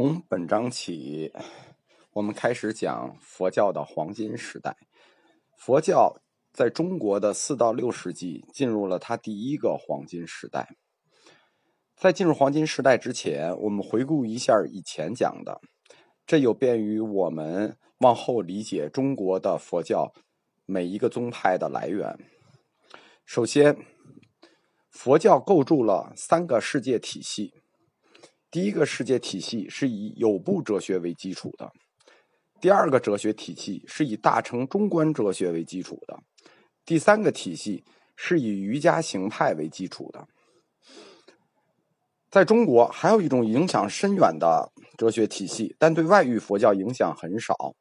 从本章起，我们开始讲佛教的黄金时代。佛教在中国的四到六世纪进入了它第一个黄金时代。在进入黄金时代之前，我们回顾一下以前讲的，这有便于我们往后理解中国的佛教每一个宗派的来源。首先，佛教构筑了三个世界体系。第一个世界体系是以有部哲学为基础的，第二个哲学体系是以大乘中观哲学为基础的，第三个体系是以瑜伽行派为基础的。在中国，还有一种影响深远的哲学体系，但对外域佛教影响很少。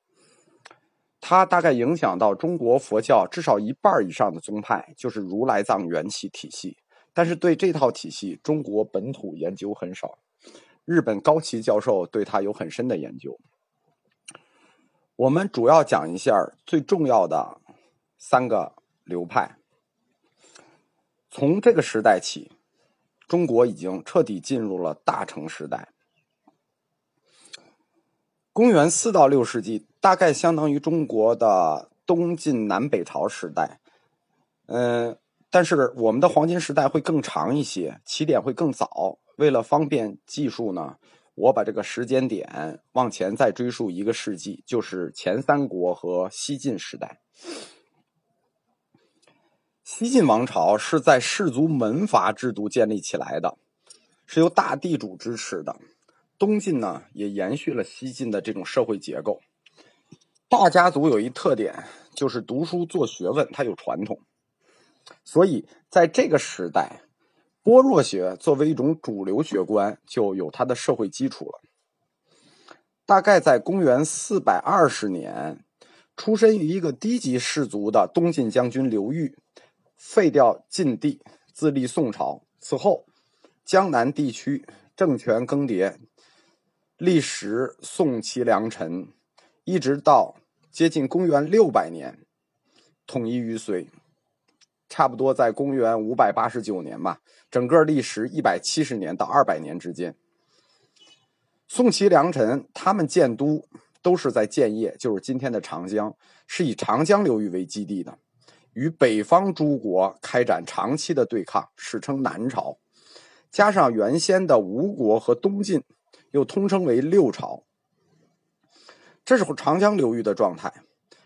它大概影响到中国佛教至少一半以上的宗派，就是如来藏缘起体系。但是对这套体系，中国本土研究很少。日本高崎教授对他有很深的研究。我们主要讲一下最重要的三个流派。从这个时代起，中国已经彻底进入了大乘时代。公元四到六世纪，大概相当于中国的东晋南北朝时代。嗯，但是我们的黄金时代会更长一些，起点会更早。为了方便计数呢，我把这个时间点往前再追溯一个世纪，就是前三国和西晋时代。西晋王朝是在氏族门阀制度建立起来的，是由大地主支持的。东晋呢，也延续了西晋的这种社会结构。大家族有一特点，就是读书做学问，它有传统，所以在这个时代。般若学作为一种主流学观，就有它的社会基础了。大概在公元四百二十年，出身于一个低级氏族的东晋将军刘裕，废掉晋帝，自立宋朝。此后，江南地区政权更迭，历时宋齐梁陈，一直到接近公元六百年，统一于隋。差不多在公元五百八十九年吧，整个历时一百七十年到二百年之间。宋齐梁陈他们建都都是在建业，就是今天的长江，是以长江流域为基地的，与北方诸国开展长期的对抗，史称南朝。加上原先的吴国和东晋，又通称为六朝。这是长江流域的状态，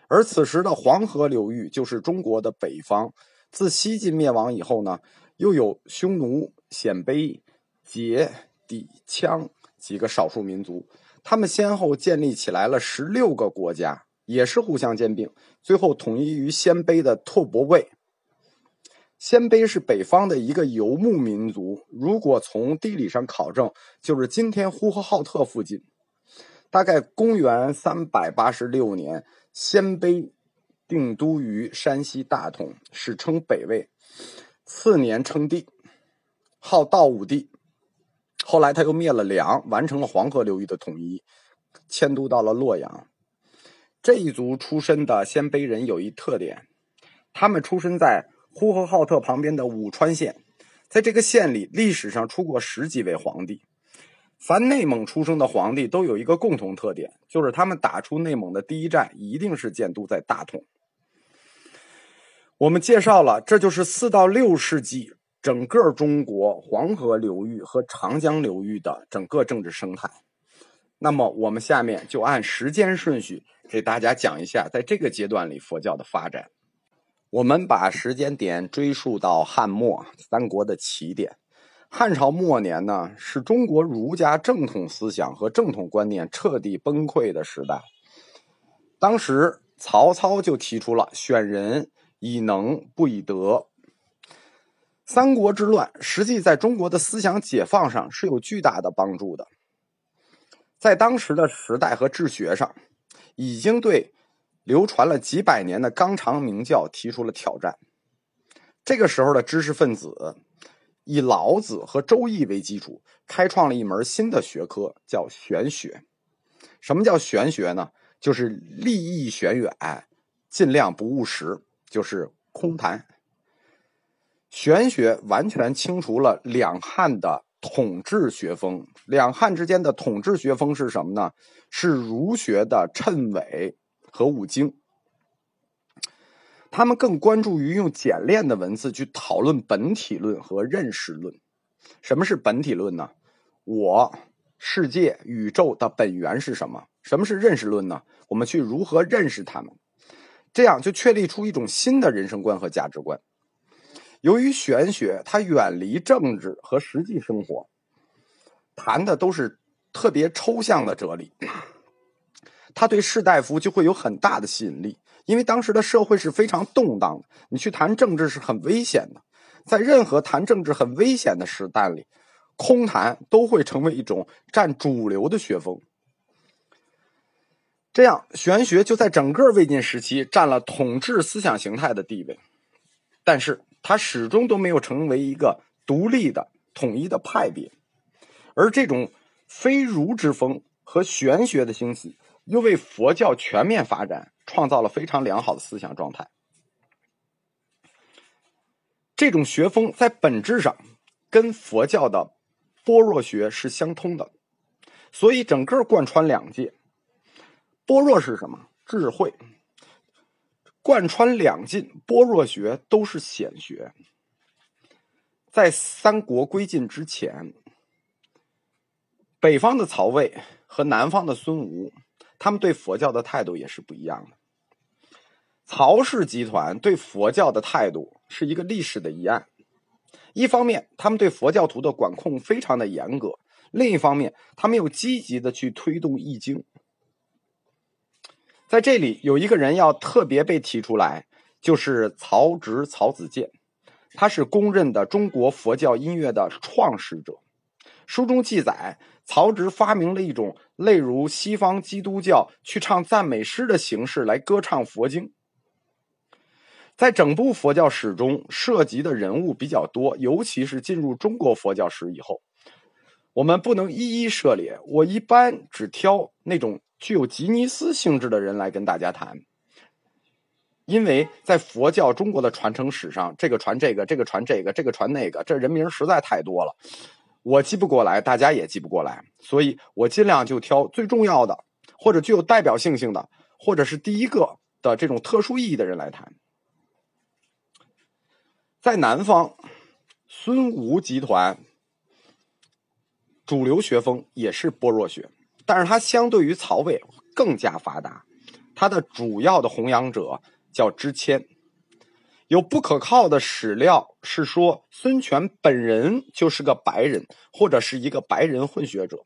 而此时的黄河流域就是中国的北方。自西晋灭亡以后呢，又有匈奴、鲜卑、羯、氐、羌几个少数民族，他们先后建立起来了十六个国家，也是互相兼并，最后统一于鲜卑的拓跋魏。鲜卑是北方的一个游牧民族，如果从地理上考证，就是今天呼和浩特附近。大概公元三百八十六年，鲜卑。定都于山西大同，史称北魏。次年称帝，号道武帝。后来他又灭了梁，完成了黄河流域的统一，迁都到了洛阳。这一族出身的鲜卑人有一特点，他们出身在呼和浩特旁边的武川县，在这个县里，历史上出过十几位皇帝。凡内蒙出生的皇帝都有一个共同特点，就是他们打出内蒙的第一战，一定是建都在大同。我们介绍了，这就是四到六世纪整个中国黄河流域和长江流域的整个政治生态。那么，我们下面就按时间顺序给大家讲一下，在这个阶段里佛教的发展。我们把时间点追溯到汉末三国的起点。汉朝末年呢，是中国儒家正统思想和正统观念彻底崩溃的时代。当时，曹操就提出了选人。以能不以德。三国之乱实际在中国的思想解放上是有巨大的帮助的，在当时的时代和治学上，已经对流传了几百年的纲常名教提出了挑战。这个时候的知识分子以老子和周易为基础，开创了一门新的学科，叫玄学。什么叫玄学呢？就是立意玄远，尽量不务实。就是空谈，玄学完全清除了两汉的统治学风。两汉之间的统治学风是什么呢？是儒学的谶纬和五经。他们更关注于用简练的文字去讨论本体论和认识论。什么是本体论呢？我、世界、宇宙的本源是什么？什么是认识论呢？我们去如何认识他们？这样就确立出一种新的人生观和价值观。由于玄学它远离政治和实际生活，谈的都是特别抽象的哲理，它对士大夫就会有很大的吸引力。因为当时的社会是非常动荡的，你去谈政治是很危险的。在任何谈政治很危险的时代里，空谈都会成为一种占主流的学风。这样，玄学就在整个魏晋时期占了统治思想形态的地位，但是它始终都没有成为一个独立的、统一的派别。而这种非儒之风和玄学的兴起，又为佛教全面发展。创造了非常良好的思想状态。这种学风在本质上跟佛教的般若学是相通的，所以整个贯穿两界。般若是什么？智慧。贯穿两晋，般若学都是显学。在三国归晋之前，北方的曹魏和南方的孙吴，他们对佛教的态度也是不一样的。曹氏集团对佛教的态度是一个历史的疑案。一方面，他们对佛教徒的管控非常的严格；另一方面，他们又积极的去推动易经。在这里，有一个人要特别被提出来，就是曹植、曹子建，他是公认的中国佛教音乐的创始者。书中记载，曹植发明了一种类如西方基督教去唱赞美诗的形式来歌唱佛经。在整部佛教史中，涉及的人物比较多，尤其是进入中国佛教史以后，我们不能一一涉猎。我一般只挑那种具有吉尼斯性质的人来跟大家谈，因为在佛教中国的传承史上，这个传这个，这个传这个，这个传那个，这人名实在太多了，我记不过来，大家也记不过来，所以我尽量就挑最重要的，或者具有代表性性的，或者是第一个的这种特殊意义的人来谈。在南方，孙吴集团主流学风也是般若学，但是它相对于曹魏更加发达。它的主要的弘扬者叫支谦，有不可靠的史料是说孙权本人就是个白人，或者是一个白人混血者。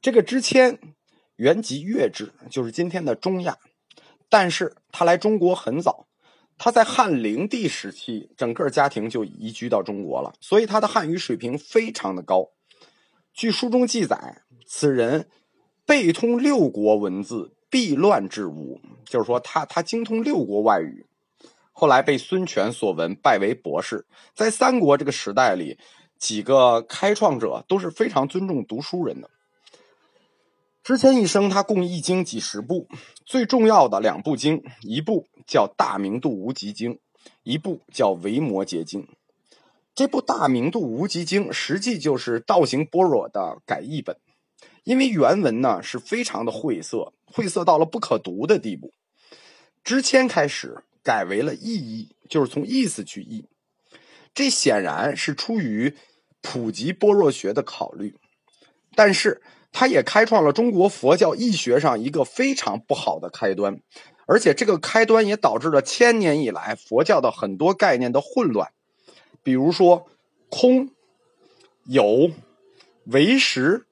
这个支谦原籍越支，就是今天的中亚，但是他来中国很早。他在汉灵帝时期，整个家庭就移居到中国了，所以他的汉语水平非常的高。据书中记载，此人背通六国文字，避乱之武，就是说他他精通六国外语。后来被孙权所闻，拜为博士。在三国这个时代里，几个开创者都是非常尊重读书人的。之前一生，他共译经几十部，最重要的两部经，一部叫《大明度无极经》，一部叫《维摩诘经》。这部《大明度无极经》实际就是道行般若的改译本，因为原文呢是非常的晦涩，晦涩到了不可读的地步。之前开始改为了意译，就是从意思去译，这显然是出于普及般若学的考虑，但是。他也开创了中国佛教义学上一个非常不好的开端，而且这个开端也导致了千年以来佛教的很多概念的混乱。比如说“空”“有”“为实”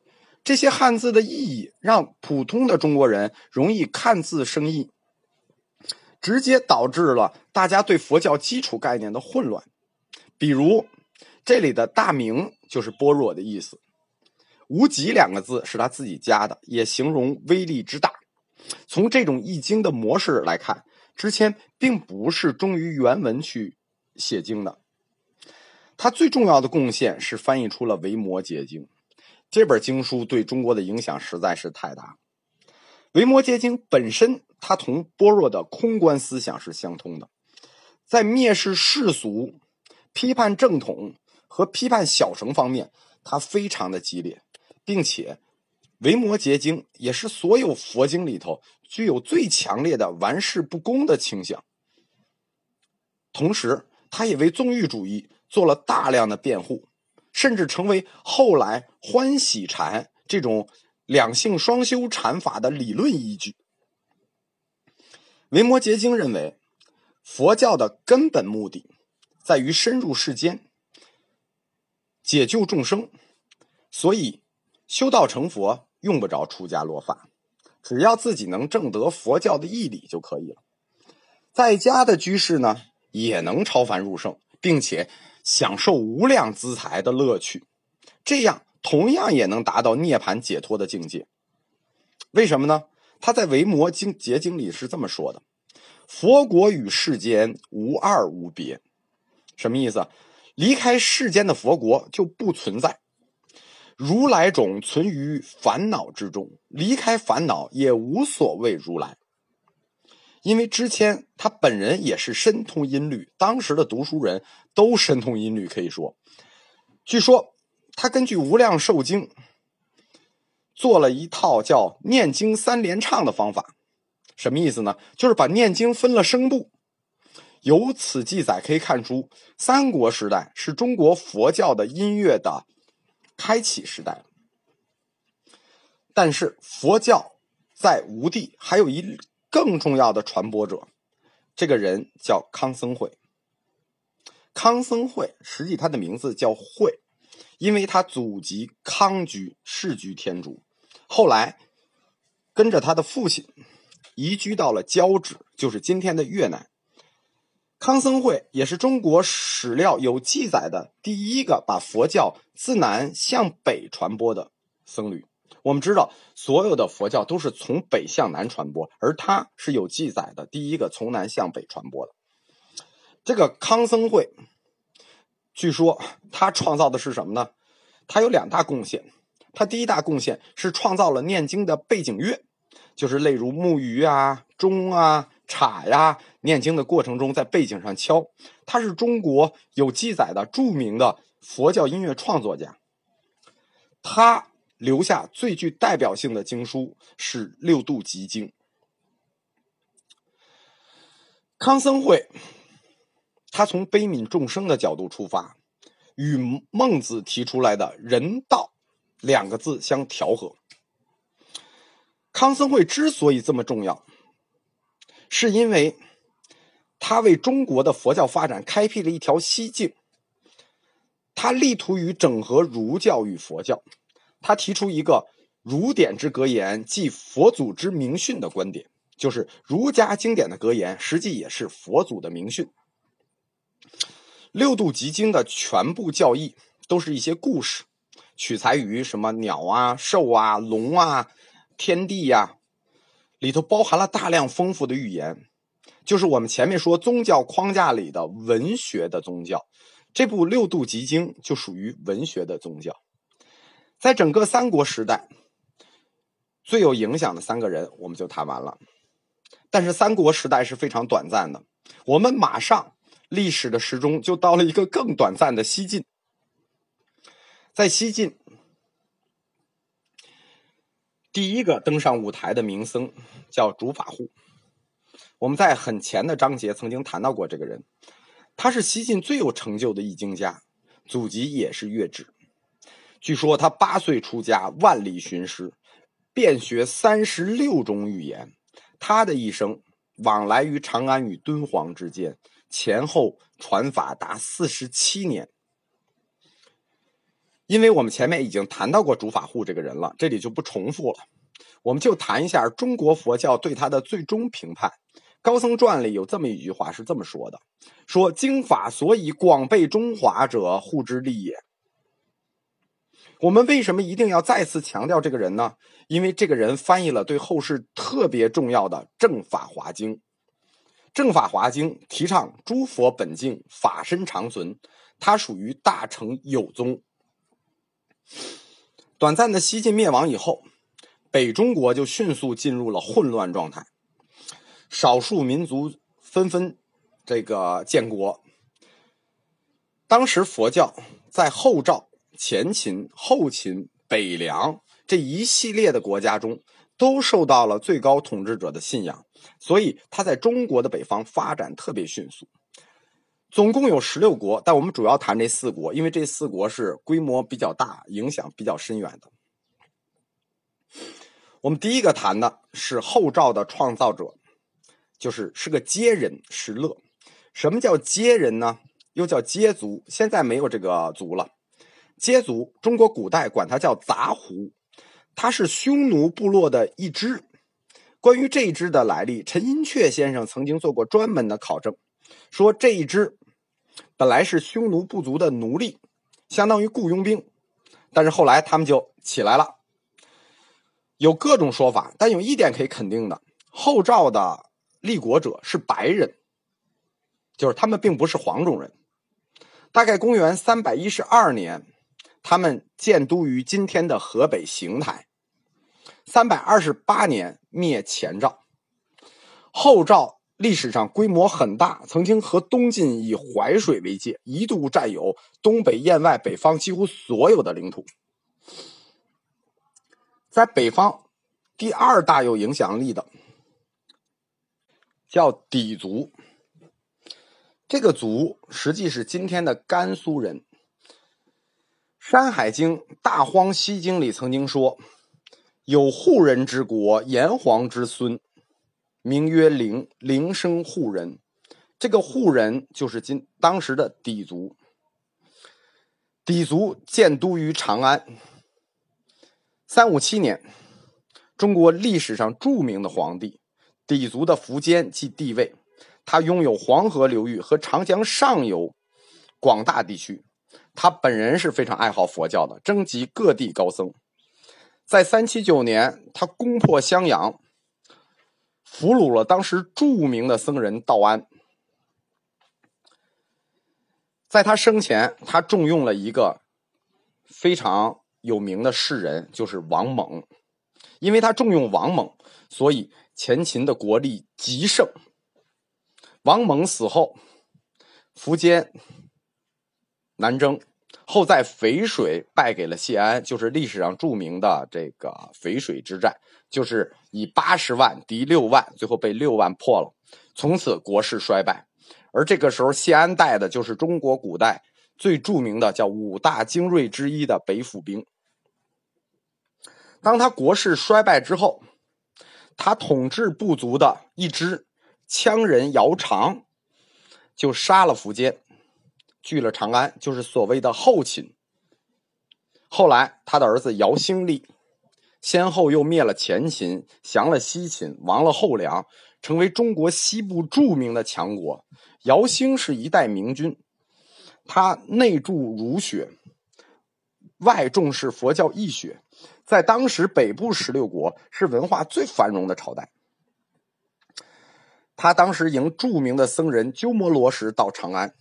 这些汉字的意义，让普通的中国人容易看字生义，直接导致了大家对佛教基础概念的混乱。比如这里的大明就是般若的意思。无极两个字是他自己加的，也形容威力之大。从这种易经的模式来看，之谦并不是忠于原文去写经的。他最重要的贡献是翻译出了《维摩诘经》这本经书，对中国的影响实在是太大。《维摩诘经》本身，它同般若的空观思想是相通的，在蔑视世俗、批判正统。和批判小乘方面，他非常的激烈，并且《维摩诘经》也是所有佛经里头具有最强烈的玩世不恭的倾向。同时，他也为纵欲主义做了大量的辩护，甚至成为后来欢喜禅这种两性双修禅法的理论依据。维摩诘经认为，佛教的根本目的在于深入世间，解救众生，所以修道成佛用不着出家落发，只要自己能证得佛教的义理就可以了。在家的居士呢？也能超凡入圣，并且享受无量资财的乐趣，这样同样也能达到涅槃解脱的境界。为什么呢？他在《维摩经结经》里是这么说的：“佛国与世间无二无别。”什么意思？离开世间的佛国就不存在，如来种存于烦恼之中，离开烦恼也无所谓如来。因为之前他本人也是深通音律，当时的读书人都深通音律，可以说，据说他根据《无量寿经》做了一套叫“念经三连唱”的方法，什么意思呢？就是把念经分了声部。由此记载可以看出，三国时代是中国佛教的音乐的开启时代。但是佛教在吴地还有一。更重要的传播者，这个人叫康僧会。康僧会实际他的名字叫会，因为他祖籍康居，世居天竺，后来跟着他的父亲移居到了交趾，就是今天的越南。康僧会也是中国史料有记载的第一个把佛教自南向北传播的僧侣。我们知道，所有的佛教都是从北向南传播，而他是有记载的第一个从南向北传播的。这个康僧会，据说他创造的是什么呢？他有两大贡献。他第一大贡献是创造了念经的背景乐，就是例如木鱼啊、钟啊、镲呀，念经的过程中在背景上敲。他是中国有记载的著名的佛教音乐创作家。他。留下最具代表性的经书是《六度集经》。康僧会，他从悲悯众生的角度出发，与孟子提出来的人道两个字相调和。康僧会之所以这么重要，是因为他为中国的佛教发展开辟了一条西径。他力图于整合儒教与佛教。他提出一个儒典之格言，即佛祖之明训的观点，就是儒家经典的格言，实际也是佛祖的明训。六度集经的全部教义都是一些故事，取材于什么鸟啊、兽啊、龙啊、天地呀，里头包含了大量丰富的寓言，就是我们前面说宗教框架里的文学的宗教。这部六度集经就属于文学的宗教。在整个三国时代，最有影响的三个人，我们就谈完了。但是三国时代是非常短暂的，我们马上历史的时钟就到了一个更短暂的西晋。在西晋，第一个登上舞台的名僧叫竺法护。我们在很前的章节曾经谈到过这个人，他是西晋最有成就的易经家，祖籍也是月支。据说他八岁出家，万里寻师，遍学三十六种语言。他的一生往来于长安与敦煌之间，前后传法达四十七年。因为我们前面已经谈到过竺法护这个人了，这里就不重复了。我们就谈一下中国佛教对他的最终评判。高僧传里有这么一句话是这么说的：“说经法所以广被中华者，护之利也。”我们为什么一定要再次强调这个人呢？因为这个人翻译了对后世特别重要的《正法华经》。《正法华经》提倡诸佛本净，法身长存，它属于大乘有宗。短暂的西晋灭亡以后，北中国就迅速进入了混乱状态，少数民族纷纷这个建国。当时佛教在后赵、前秦、后秦、北凉这一系列的国家中，都受到了最高统治者的信仰，所以它在中国的北方发展特别迅速。总共有十六国，但我们主要谈这四国，因为这四国是规模比较大、影响比较深远的。我们第一个谈的是后赵的创造者，就是是个接人石勒。什么叫接人呢？又叫接族，现在没有这个族了。羯族，中国古代管它叫杂胡，它是匈奴部落的一支。关于这一支的来历，陈寅恪先生曾经做过专门的考证，说这一支。本来是匈奴部族的奴隶，相当于雇佣兵，但是后来他们就起来了。有各种说法，但有一点可以肯定的：后赵的立国者是白人，就是他们并不是黄种人。大概公元三百一十二年，他们建都于今天的河北邢台。三百二十八年灭前赵，后赵。历史上规模很大，曾经和东晋以淮水为界，一度占有东北燕外北方几乎所有的领土。在北方，第二大有影响力的叫氐族。这个族实际是今天的甘肃人。《山海经·大荒西经》里曾经说：“有户人之国，炎黄之孙。”名曰灵，灵生户人，这个户人就是今当时的氐族。氐族建都于长安。三五七年，中国历史上著名的皇帝氐族的苻坚即帝位，他拥有黄河流域和长江上游广大地区。他本人是非常爱好佛教的，征集各地高僧。在三七九年，他攻破襄阳。俘虏了当时著名的僧人道安，在他生前，他重用了一个非常有名的士人，就是王猛。因为他重用王猛，所以前秦的国力极盛。王猛死后，苻坚南征，后在淝水败给了谢安，就是历史上著名的这个淝水之战。就是以八十万敌六万，最后被六万破了，从此国势衰败。而这个时候，谢安带的就是中国古代最著名的叫五大精锐之一的北府兵。当他国势衰败之后，他统治部族的一支羌人姚长，就杀了苻坚，据了长安，就是所谓的后秦。后来他的儿子姚兴立。先后又灭了前秦，降了西秦，亡了后梁，成为中国西部著名的强国。姚兴是一代明君，他内助儒学，外重视佛教义学，在当时北部十六国是文化最繁荣的朝代。他当时迎著名的僧人鸠摩罗什到长安，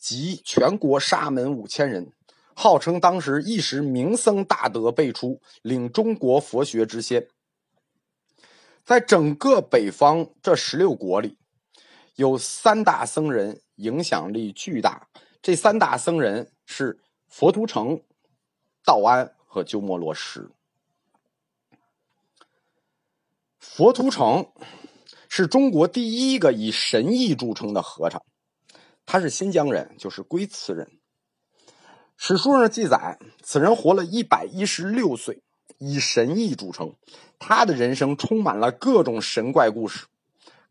集全国沙门五千人。号称当时一时名僧大德辈出，领中国佛学之先。在整个北方这十六国里，有三大僧人影响力巨大。这三大僧人是佛图澄、道安和鸠摩罗什。佛图澄是中国第一个以神意著称的和尚，他是新疆人，就是龟兹人。史书上记载，此人活了一百一十六岁，以神异著称。他的人生充满了各种神怪故事。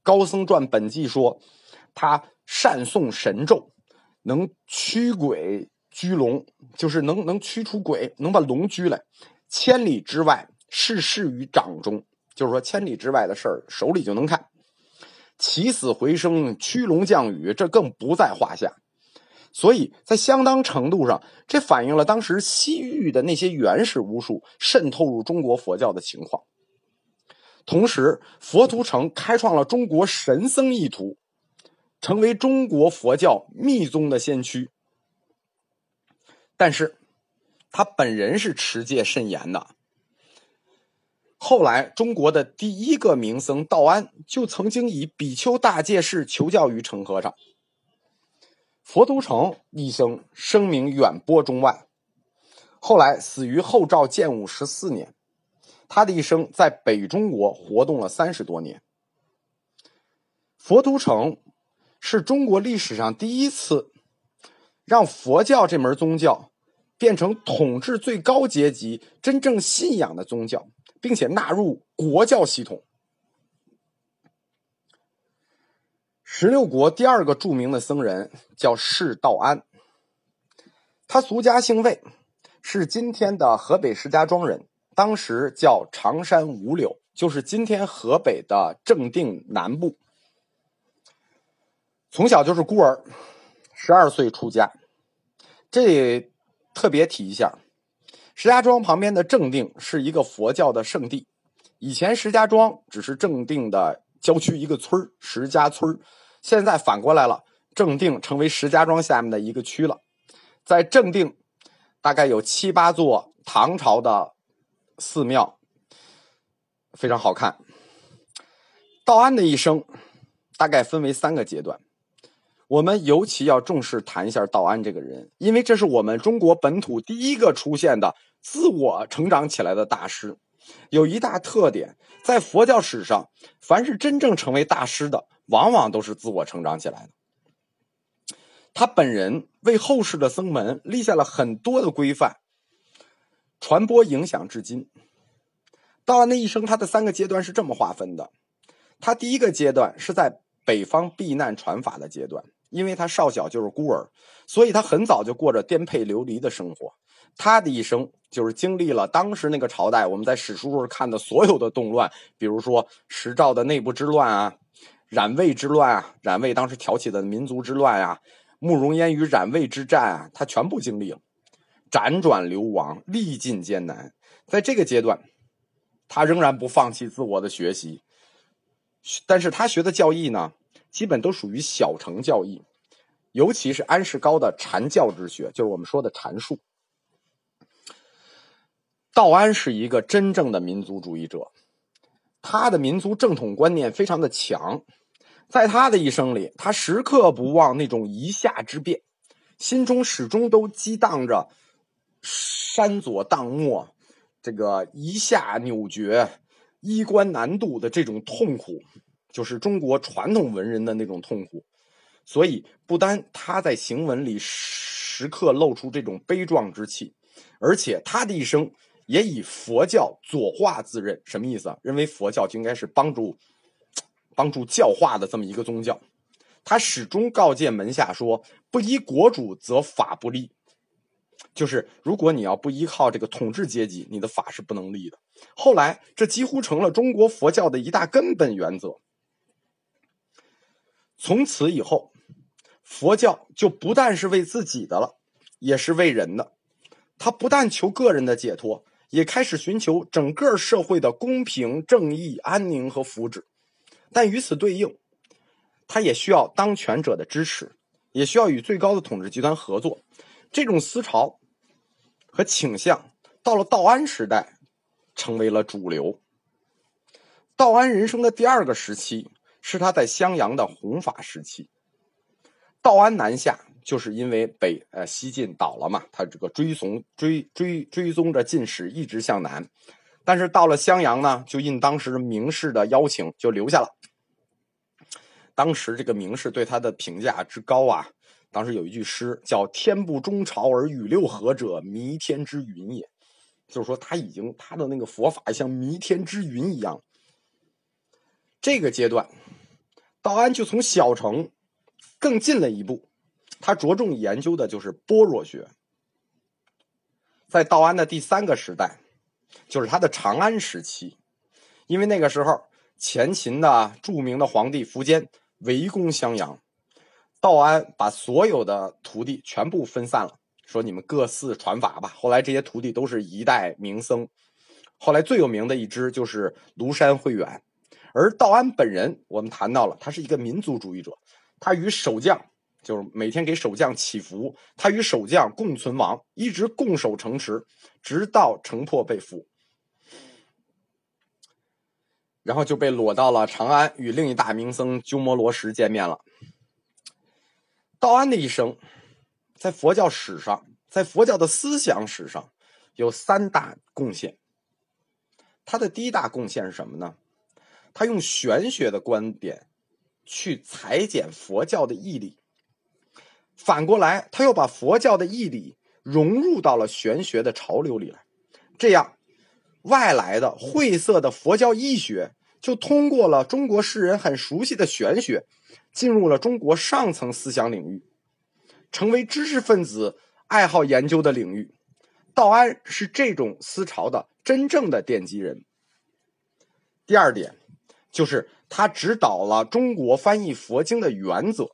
高僧传本纪说，他善诵神咒，能驱鬼拘龙，就是能能驱出鬼，能把龙拘来。千里之外，事事于掌中，就是说千里之外的事儿手里就能看。起死回生，驱龙降雨，这更不在话下。所以在相当程度上，这反映了当时西域的那些原始巫术渗透入中国佛教的情况。同时，佛图澄开创了中国神僧一途，成为中国佛教密宗的先驱。但是，他本人是持戒甚严的。后来，中国的第一个名僧道安就曾经以比丘大戒式求教于成和尚。佛都城一生声名远播中外，后来死于后赵建武十四年。他的一生在北中国活动了三十多年。佛都城是中国历史上第一次让佛教这门宗教变成统治最高阶级真正信仰的宗教，并且纳入国教系统。十六国第二个著名的僧人叫释道安，他俗家姓魏，是今天的河北石家庄人。当时叫常山五柳，就是今天河北的正定南部。从小就是孤儿，十二岁出家。这特别提一下，石家庄旁边的正定是一个佛教的圣地。以前石家庄只是正定的郊区一个村石家村现在反过来了，正定成为石家庄下面的一个区了。在正定，大概有七八座唐朝的。寺庙非常好看。道安的一生大概分为三个阶段，我们尤其要重视谈一下道安这个人，因为这是我们中国本土第一个出现的自我成长起来的大师。有一大特点，在佛教史上，凡是真正成为大师的，往往都是自我成长起来的。他本人为后世的僧门立下了很多的规范。传播影响至今。道安的一生，他的三个阶段是这么划分的：他第一个阶段是在北方避难传法的阶段，因为他少小就是孤儿，所以他很早就过着颠沛流离的生活。他的一生就是经历了当时那个朝代我们在史书上看的所有的动乱，比如说石赵的内部之乱啊，冉魏之乱啊，冉魏当时挑起的民族之乱啊，慕容偃与冉魏之战啊，他全部经历了。辗转流亡，历尽艰难，在这个阶段，他仍然不放弃自我的学习。但是他学的教义呢，基本都属于小乘教义，尤其是安世高的禅教之学，就是我们说的禅术。道安是一个真正的民族主义者，他的民族正统观念非常的强，在他的一生里，他时刻不忘那种夷夏之变，心中始终都激荡着。山左荡没，这个一下扭绝，衣冠难度的这种痛苦，就是中国传统文人的那种痛苦。所以，不单他在行文里时刻露出这种悲壮之气，而且他的一生也以佛教左化自认。什么意思啊？认为佛教就应该是帮助帮助教化的这么一个宗教。他始终告诫门下说：“不依国主，则法不立。”就是如果你要不依靠这个统治阶级，你的法是不能立的。后来，这几乎成了中国佛教的一大根本原则。从此以后，佛教就不但是为自己的了，也是为人的。他不但求个人的解脱，也开始寻求整个社会的公平、正义、安宁和福祉。但与此对应，他也需要当权者的支持，也需要与最高的统治集团合作。这种思潮和倾向，到了道安时代，成为了主流。道安人生的第二个时期是他在襄阳的弘法时期。道安南下，就是因为北呃西晋倒了嘛，他这个追从追追追踪着晋史一直向南，但是到了襄阳呢，就应当时名士的邀请就留下了。当时这个名士对他的评价之高啊。当时有一句诗叫“天不中朝而与六合者，弥天之云也”，就是说他已经他的那个佛法像弥天之云一样。这个阶段，道安就从小乘更进了一步，他着重研究的就是般若学。在道安的第三个时代，就是他的长安时期，因为那个时候前秦的著名的皇帝苻坚围攻襄阳。道安把所有的徒弟全部分散了，说：“你们各自传法吧。”后来这些徒弟都是一代名僧。后来最有名的一支就是庐山慧远，而道安本人，我们谈到了，他是一个民族主义者。他与守将就是每天给守将祈福，他与守将共存亡，一直共守城池，直到城破被俘，然后就被裸到了长安，与另一大名僧鸠摩罗什见面了。道安的一生，在佛教史上，在佛教的思想史上，有三大贡献。他的第一大贡献是什么呢？他用玄学的观点去裁剪佛教的义理，反过来，他又把佛教的义理融入到了玄学的潮流里来。这样，外来的晦涩的佛教义学就通过了中国世人很熟悉的玄学。进入了中国上层思想领域，成为知识分子爱好研究的领域。道安是这种思潮的真正的奠基人。第二点，就是他指导了中国翻译佛经的原则。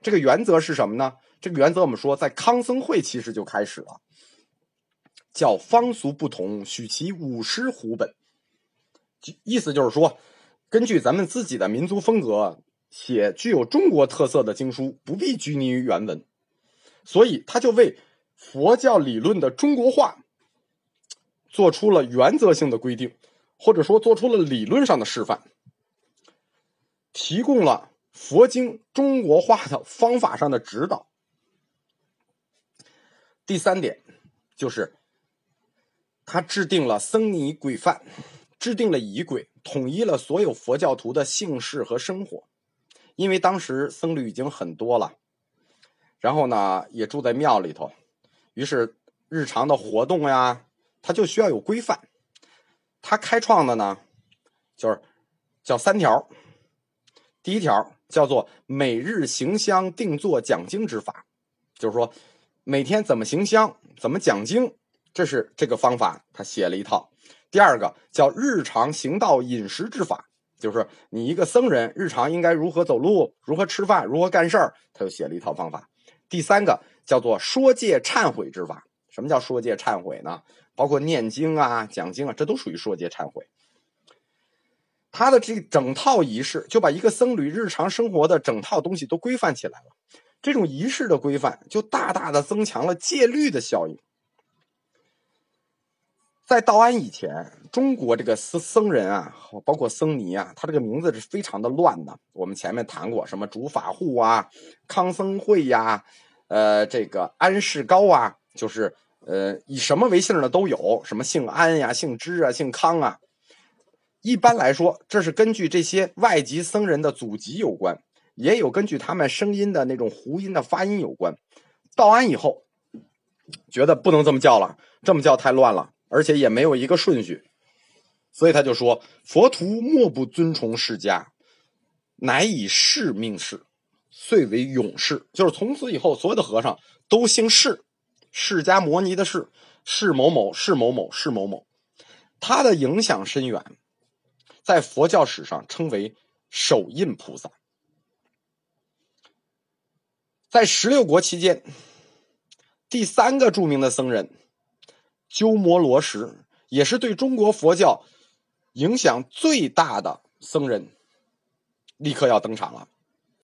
这个原则是什么呢？这个原则我们说，在康僧会其实就开始了，叫方俗不同，许其五师胡本。意思就是说，根据咱们自己的民族风格。写具有中国特色的经书不必拘泥于原文，所以他就为佛教理论的中国化做出了原则性的规定，或者说做出了理论上的示范，提供了佛经中国化的方法上的指导。第三点就是他制定了僧尼规范，制定了仪轨，统一了所有佛教徒的姓氏和生活。因为当时僧侣已经很多了，然后呢也住在庙里头，于是日常的活动呀，他就需要有规范。他开创的呢，就是叫三条。第一条叫做每日行香定做讲经之法，就是说每天怎么行香，怎么讲经，这是这个方法，他写了一套。第二个叫日常行道饮食之法。就是你一个僧人日常应该如何走路，如何吃饭，如何干事儿，他就写了一套方法。第三个叫做说戒忏悔之法。什么叫说戒忏悔呢？包括念经啊、讲经啊，这都属于说戒忏悔。他的这整套仪式就把一个僧侣日常生活的整套东西都规范起来了。这种仪式的规范就大大的增强了戒律的效应。在道安以前，中国这个僧僧人啊，包括僧尼啊，他这个名字是非常的乱的。我们前面谈过，什么主法护啊、康僧会呀、呃，这个安世高啊，就是呃，以什么为姓的都有，什么姓安呀、姓支啊、姓康啊。一般来说，这是根据这些外籍僧人的祖籍有关，也有根据他们声音的那种胡音的发音有关。道安以后，觉得不能这么叫了，这么叫太乱了。而且也没有一个顺序，所以他就说：“佛徒莫不尊崇释迦，乃以释命释，遂为永释。就是从此以后，所有的和尚都姓释，释迦摩尼的释，释某某，释某某，释某某。他的影响深远，在佛教史上称为手印菩萨。在十六国期间，第三个著名的僧人。”鸠摩罗什也是对中国佛教影响最大的僧人，立刻要登场了。